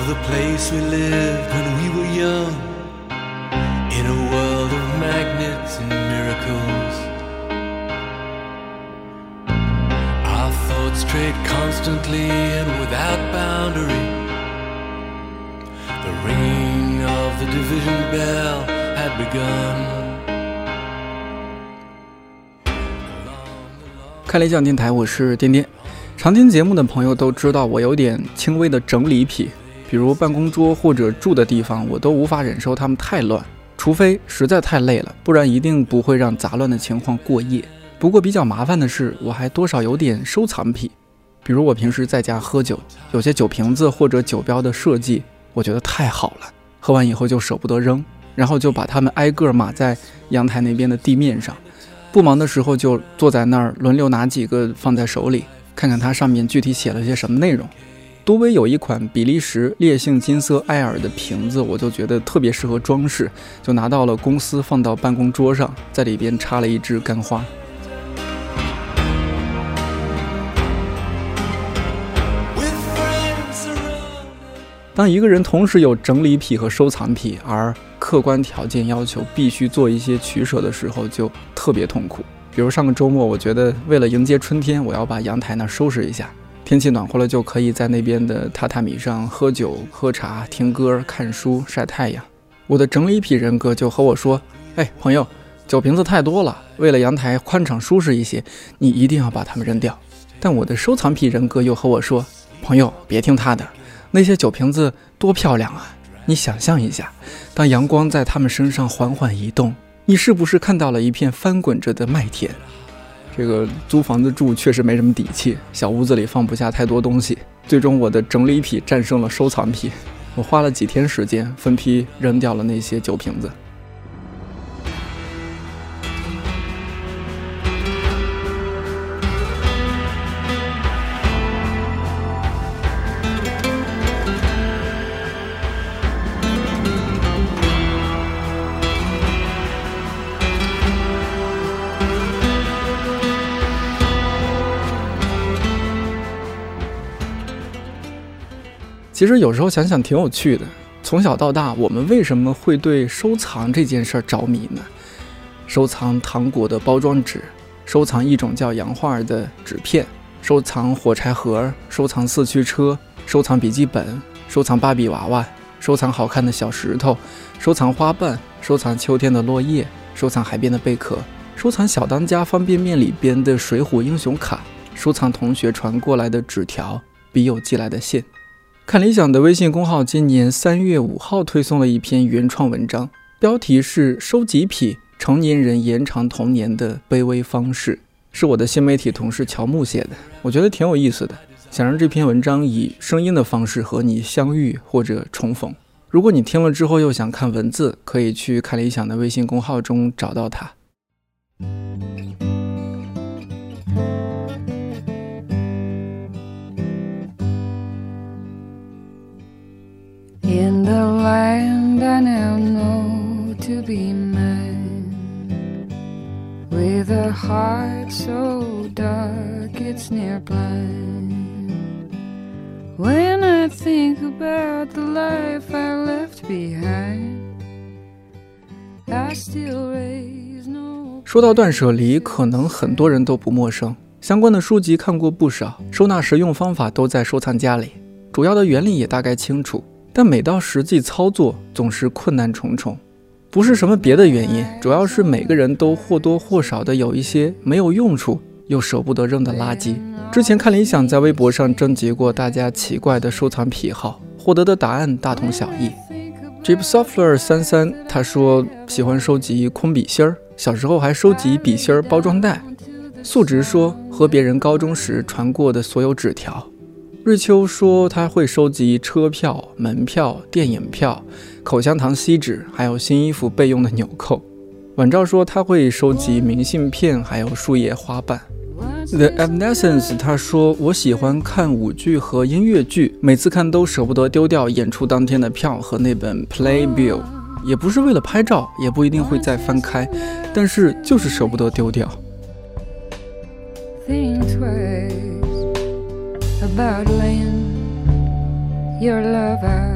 of the place we lived when we were young in a world of magnets and miracles. Our thoughts trade constantly and without boundary. The ringing of the division bell had begun. 看理想电台，我是颠颠。常听节目的朋友都知道，我有点轻微的整理癖，比如办公桌或者住的地方，我都无法忍受它们太乱，除非实在太累了，不然一定不会让杂乱的情况过夜。不过比较麻烦的是，我还多少有点收藏癖，比如我平时在家喝酒，有些酒瓶子或者酒标的设计，我觉得太好了，喝完以后就舍不得扔，然后就把它们挨个码在阳台那边的地面上，不忙的时候就坐在那儿轮流拿几个放在手里。看看它上面具体写了些什么内容。多威有一款比利时烈性金色艾尔的瓶子，我就觉得特别适合装饰，就拿到了公司放到办公桌上，在里边插了一支干花。当一个人同时有整理癖和收藏癖，而客观条件要求必须做一些取舍的时候，就特别痛苦。比如上个周末，我觉得为了迎接春天，我要把阳台那收拾一下。天气暖和了，就可以在那边的榻榻米上喝酒、喝茶、听歌、看书、晒太阳。我的整理癖人格就和我说：“哎，朋友，酒瓶子太多了，为了阳台宽敞舒适一些，你一定要把它们扔掉。”但我的收藏癖人格又和我说：“朋友，别听他的，那些酒瓶子多漂亮啊！你想象一下，当阳光在它们身上缓缓移动。”你是不是看到了一片翻滚着的麦田？这个租房子住确实没什么底气，小屋子里放不下太多东西。最终，我的整理癖战胜了收藏癖，我花了几天时间分批扔掉了那些酒瓶子。其实有时候想想挺有趣的。从小到大，我们为什么会对收藏这件事儿着迷呢？收藏糖果的包装纸，收藏一种叫洋画的纸片，收藏火柴盒，收藏四驱车，收藏笔记本，收藏芭比娃娃，收藏好看的小石头，收藏花瓣，收藏秋天的落叶，收藏海边的贝壳，收藏小当家方便面里边的水浒英雄卡，收藏同学传过来的纸条，笔友寄来的信。看理想的微信公号今年三月五号推送了一篇原创文章，标题是“收集癖成年人延长童年的卑微方式”，是我的新媒体同事乔木写的，我觉得挺有意思的，想让这篇文章以声音的方式和你相遇或者重逢。如果你听了之后又想看文字，可以去看理想的微信公号中找到它。Find I now know to be mine, with a heart so dark it's near blind. When I think about the life I left behind, I still raise no. 说到断舍离，可能很多人都不陌生，相关的书籍看过不少，收纳实用方法都在收藏夹里，主要的原理也大概清楚。但每到实际操作，总是困难重重，不是什么别的原因，主要是每个人都或多或少的有一些没有用处又舍不得扔的垃圾。之前看理想在微博上征集过大家奇怪的收藏癖好，获得的答案大同小异。Jeep Software 三三他说喜欢收集空笔芯儿，小时候还收集笔芯儿包装袋。素直说和别人高中时传过的所有纸条。瑞秋说他会收集车票、门票、电影票、口香糖锡纸，还有新衣服备用的纽扣。晚照说他会收集明信片，还有树叶花瓣。The Evanescence 他说我喜欢看舞剧和音乐剧，每次看都舍不得丢掉演出当天的票和那本 Playbill，也不是为了拍照，也不一定会再翻开，但是就是舍不得丢掉。About laying your love out.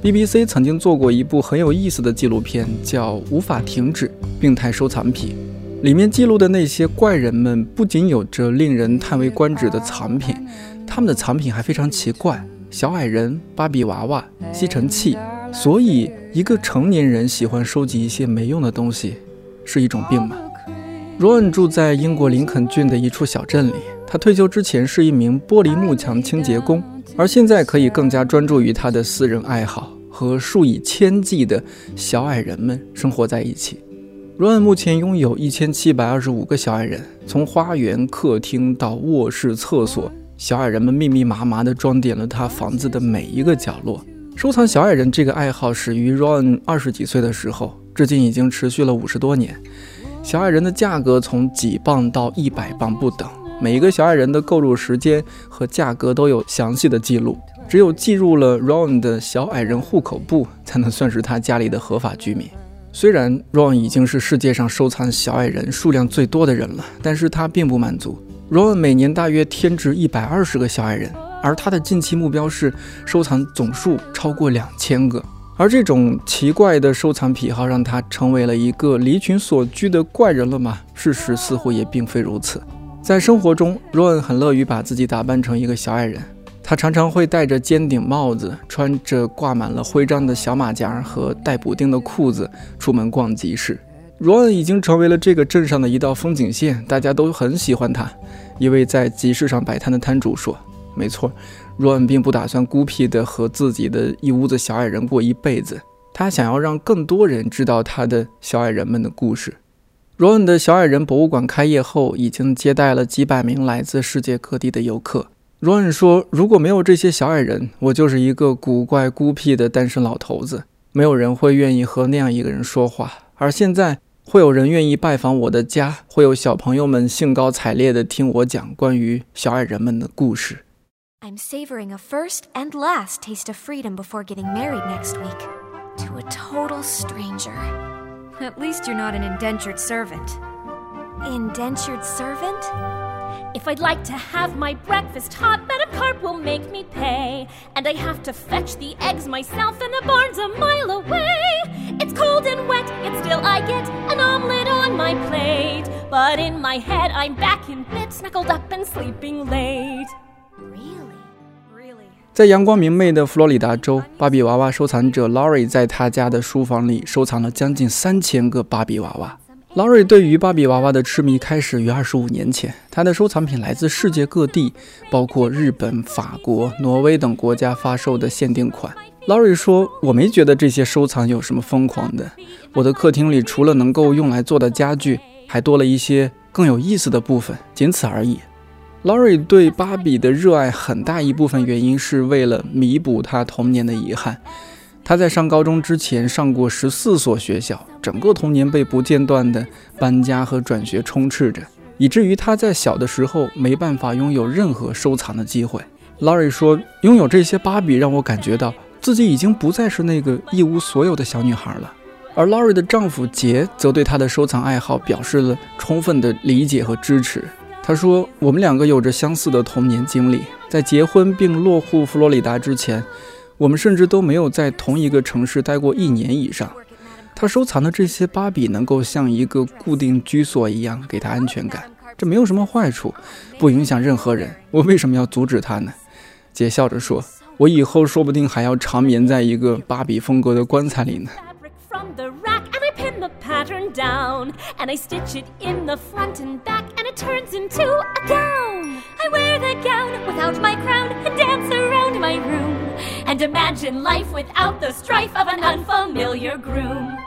BBC 曾经做过一部很有意思的纪录片，叫《无法停止：病态收藏品》。里面记录的那些怪人们，不仅有着令人叹为观止的藏品，他们的藏品还非常奇怪：小矮人、芭比娃娃、吸尘器。所以，一个成年人喜欢收集一些没用的东西，是一种病吗？Ron 住在英国林肯郡的一处小镇里。他退休之前是一名玻璃幕墙清洁工，而现在可以更加专注于他的私人爱好，和数以千计的小矮人们生活在一起。Ron 目前拥有一千七百二十五个小矮人，从花园、客厅到卧室、厕所，小矮人们密密麻麻地装点了他房子的每一个角落。收藏小矮人这个爱好始于 Ron 二十几岁的时候，至今已经持续了五十多年。小矮人的价格从几磅到一百磅不等，每一个小矮人的购入时间和价格都有详细的记录。只有记入了 Ron 的小矮人户口簿，才能算是他家里的合法居民。虽然 Ron 已经是世界上收藏小矮人数量最多的人了，但是他并不满足。Ron 每年大约添置一百二十个小矮人，而他的近期目标是收藏总数超过两千个。而这种奇怪的收藏癖好，让他成为了一个离群所居的怪人了吗？事实似乎也并非如此。在生活中，罗恩很乐于把自己打扮成一个小矮人。他常常会戴着尖顶帽子，穿着挂满了徽章的小马甲和带补丁的裤子出门逛集市。罗恩已经成为了这个镇上的一道风景线，大家都很喜欢他。一位在集市上摆摊的摊主说：“没错。”若恩并不打算孤僻地和自己的一屋子小矮人过一辈子，他想要让更多人知道他的小矮人们的故事。若恩的小矮人博物馆开业后，已经接待了几百名来自世界各地的游客。若恩说：“如果没有这些小矮人，我就是一个古怪孤僻的单身老头子，没有人会愿意和那样一个人说话。而现在，会有人愿意拜访我的家，会有小朋友们兴高采烈地听我讲关于小矮人们的故事。” I'm savoring a first and last taste of freedom before getting married next week. To a total stranger. At least you're not an indentured servant. Indentured servant? If I'd like to have my breakfast hot, Madam Carp will make me pay. And I have to fetch the eggs myself, and the barn's a mile away. It's cold and wet, yet still I get an omelet on my plate. But in my head, I'm back in bed, snuggled up and sleeping late. 在阳光明媚的佛罗里达州，芭比娃娃收藏者 Lori 在他家的书房里收藏了将近三千个芭比娃娃。Lori 对于芭比娃娃的痴迷开始于二十五年前，他的收藏品来自世界各地，包括日本、法国、挪威等国家发售的限定款。Lori 说：“我没觉得这些收藏有什么疯狂的。我的客厅里除了能够用来做的家具，还多了一些更有意思的部分，仅此而已。” Lori 对芭比的热爱很大一部分原因是为了弥补她童年的遗憾。她在上高中之前上过十四所学校，整个童年被不间断的搬家和转学充斥着，以至于她在小的时候没办法拥有任何收藏的机会。Lori 说：“拥有这些芭比让我感觉到自己已经不再是那个一无所有的小女孩了。”而 Lori 的丈夫杰则对她的收藏爱好表示了充分的理解和支持。他说：“我们两个有着相似的童年经历，在结婚并落户佛罗里达之前，我们甚至都没有在同一个城市待过一年以上。他收藏的这些芭比能够像一个固定居所一样给他安全感，这没有什么坏处，不影响任何人。我为什么要阻止他呢？”姐笑着说：“我以后说不定还要长眠在一个芭比风格的棺材里呢。” pattern down and I stitch it in the front and back turns into a gown. I wear the gown without my crown and dance around my room and imagine life without the strife of an unfamiliar groom.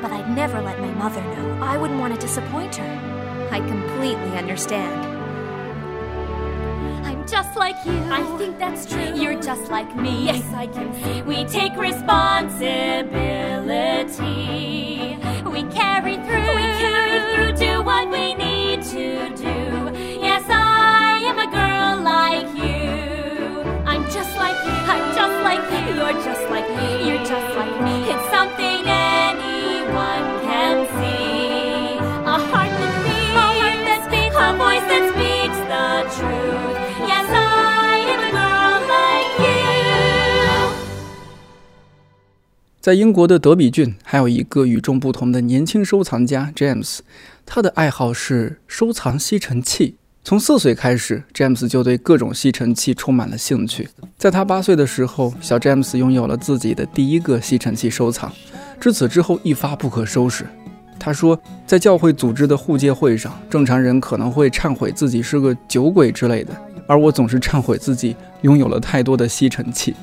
But I'd never let my mother know. I wouldn't want to disappoint her. I completely understand. I'm just like you. I think that's true. You're just like me. Yes, I can see. We take responsibility. We carry through. We carry through. Do what we need to do. Yes, I am a girl like you. I'm just like you. I'm just like you. You're just like me. 在英国的德比郡，还有一个与众不同的年轻收藏家 James，他的爱好是收藏吸尘器。从四岁开始，James 就对各种吸尘器充满了兴趣。在他八岁的时候，小 James 拥有了自己的第一个吸尘器收藏，至此之后一发不可收拾。他说，在教会组织的护戒会上，正常人可能会忏悔自己是个酒鬼之类的，而我总是忏悔自己拥有了太多的吸尘器。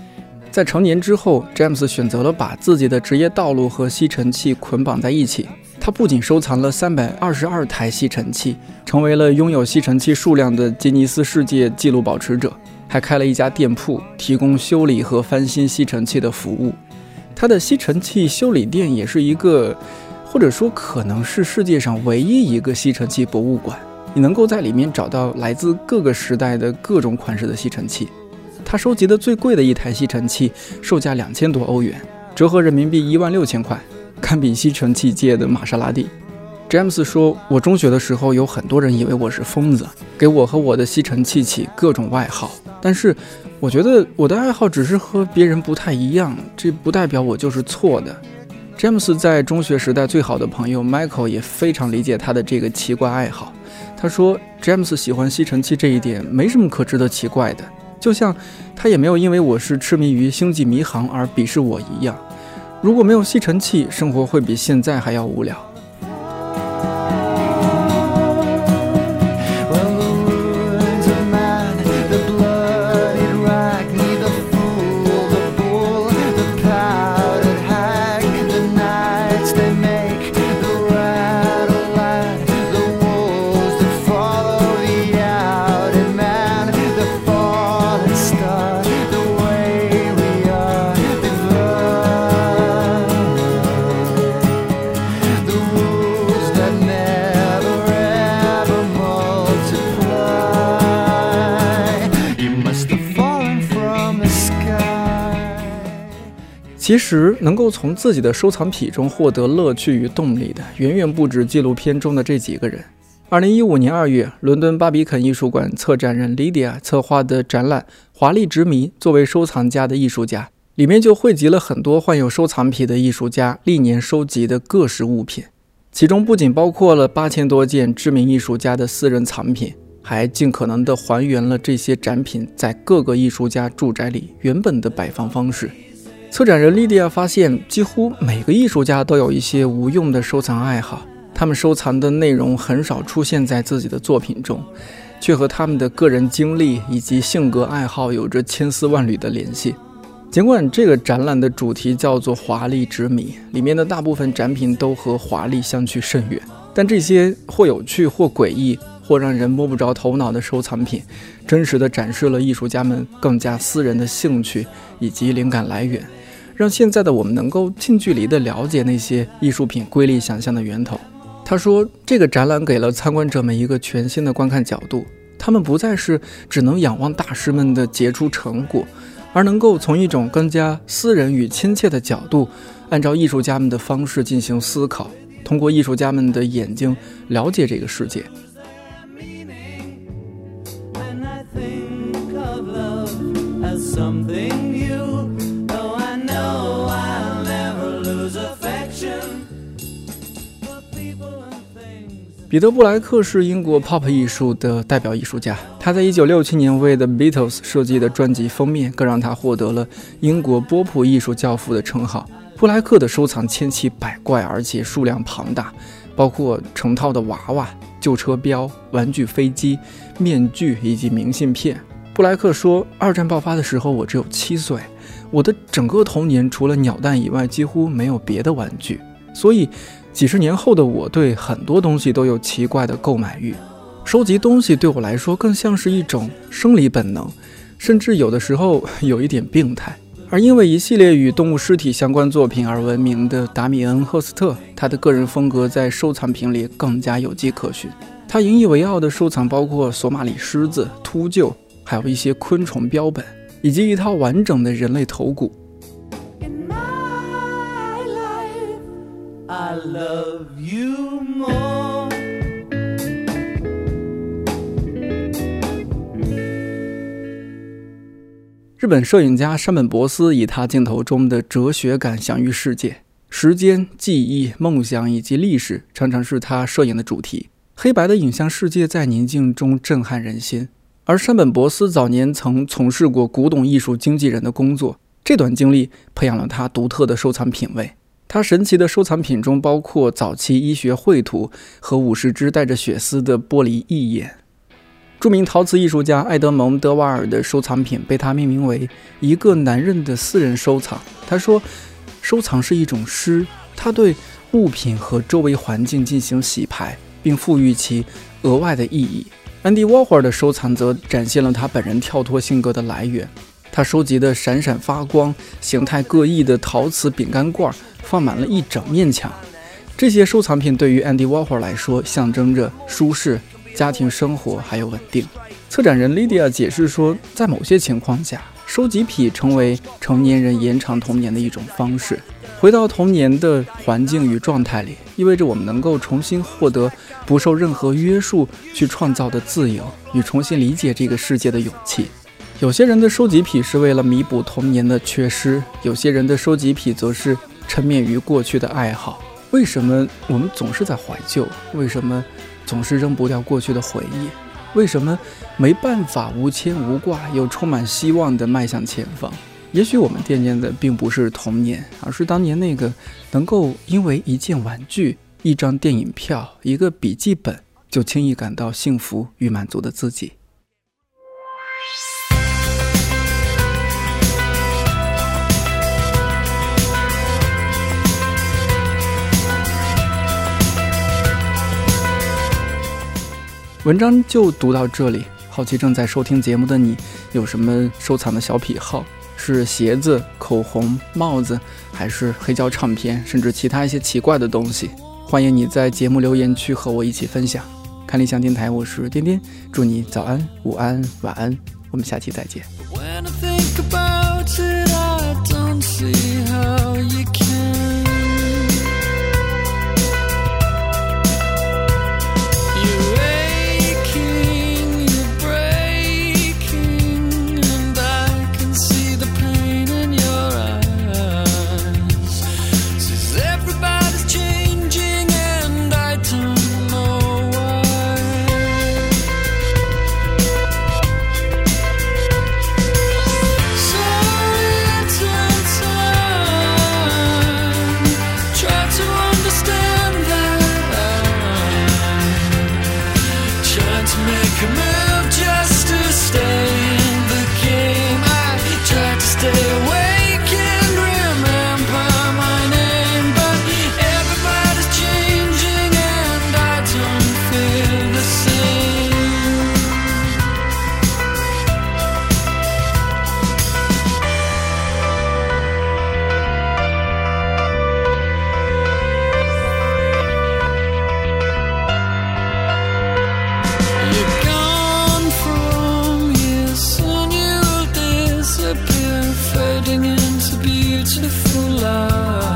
在成年之后，詹姆斯选择了把自己的职业道路和吸尘器捆绑在一起。他不仅收藏了三百二十二台吸尘器，成为了拥有吸尘器数量的吉尼斯世界纪录保持者，还开了一家店铺，提供修理和翻新吸尘器的服务。他的吸尘器修理店也是一个，或者说可能是世界上唯一一个吸尘器博物馆。你能够在里面找到来自各个时代的各种款式的吸尘器。他收集的最贵的一台吸尘器售价两千多欧元，折合人民币一万六千块，堪比吸尘器界的玛莎拉蒂。詹姆斯说：“我中学的时候有很多人以为我是疯子，给我和我的吸尘器起各种外号。但是我觉得我的爱好只是和别人不太一样，这不代表我就是错的。”詹姆斯在中学时代最好的朋友 Michael 也非常理解他的这个奇怪爱好。他说：“詹姆斯喜欢吸尘器这一点没什么可值得奇怪的。”就像他也没有因为我是痴迷于星际迷航而鄙视我一样。如果没有吸尘器，生活会比现在还要无聊。其实，能够从自己的收藏品中获得乐趣与动力的，远远不止纪录片中的这几个人。二零一五年二月，伦敦巴比肯艺术馆策展人 Lydia 策划的展览《华丽之谜》，作为收藏家的艺术家，里面就汇集了很多患有收藏癖的艺术家历年收集的各式物品，其中不仅包括了八千多件知名艺术家的私人藏品，还尽可能地还原了这些展品在各个艺术家住宅里原本的摆放方式。策展人莉迪亚发现，几乎每个艺术家都有一些无用的收藏爱好，他们收藏的内容很少出现在自己的作品中，却和他们的个人经历以及性格爱好有着千丝万缕的联系。尽管这个展览的主题叫做“华丽之谜”，里面的大部分展品都和华丽相去甚远，但这些或有趣、或诡异、或让人摸不着头脑的收藏品，真实的展示了艺术家们更加私人的兴趣以及灵感来源。让现在的我们能够近距离地了解那些艺术品瑰丽想象的源头。他说，这个展览给了参观者们一个全新的观看角度，他们不再是只能仰望大师们的杰出成果，而能够从一种更加私人与亲切的角度，按照艺术家们的方式进行思考，通过艺术家们的眼睛了解这个世界。彼得·布莱克是英国 pop 艺术的代表艺术家。他在1967年为 The Beatles 设计的专辑封面，更让他获得了英国波普艺术教父的称号。布莱克的收藏千奇百怪，而且数量庞大，包括成套的娃娃、旧车标、玩具飞机、面具以及明信片。布莱克说：“二战爆发的时候，我只有七岁，我的整个童年除了鸟蛋以外，几乎没有别的玩具，所以。”几十年后的我，对很多东西都有奇怪的购买欲。收集东西对我来说，更像是一种生理本能，甚至有的时候有一点病态。而因为一系列与动物尸体相关作品而闻名的达米恩·赫斯特，他的个人风格在收藏品里更加有迹可循。他引以为傲的收藏包括索马里狮子、秃鹫，还有一些昆虫标本，以及一套完整的人类头骨。love you more《。。。。。。。。。。。。。。。。。。。。。。。。。。。。。。。。。。。。。。。。。。I love you more. 日本摄影家山本博司以他镜头中的哲学感享誉世界，时间、记忆、梦想以及历史常常是他摄影的主题。黑白的影像世界在宁静中震撼人心。而山本博司早年曾从事过古董艺术经纪人的工作，这段经历培养了他独特的收藏品味。他神奇的收藏品中包括早期医学绘图和五十只带着血丝的玻璃义眼。著名陶瓷艺术家埃德蒙·德瓦尔的收藏品被他命名为“一个男人的私人收藏”。他说：“收藏是一种诗，他对物品和周围环境进行洗牌，并赋予其额外的意义。” Andy Warhol 的收藏则展现了他本人跳脱性格的来源。他收集的闪闪发光、形态各异的陶瓷饼干罐放满了一整面墙。这些收藏品对于 Andy Warhol 来说，象征着舒适。家庭生活还有稳定。策展人 Lydia 解释说，在某些情况下，收集癖成为成年人延长童年的一种方式。回到童年的环境与状态里，意味着我们能够重新获得不受任何约束去创造的自由与重新理解这个世界的勇气。有些人的收集癖是为了弥补童年的缺失，有些人的收集癖则是沉湎于过去的爱好。为什么我们总是在怀旧？为什么？总是扔不掉过去的回忆，为什么没办法无牵无挂又充满希望地迈向前方？也许我们惦念的并不是童年，而是当年那个能够因为一件玩具、一张电影票、一个笔记本就轻易感到幸福与满足的自己。文章就读到这里。好奇正在收听节目的你，有什么收藏的小癖好？是鞋子、口红、帽子，还是黑胶唱片，甚至其他一些奇怪的东西？欢迎你在节目留言区和我一起分享。看理想电台，我是颠颠，祝你早安、午安、晚安，我们下期再见。beautiful to the full Love.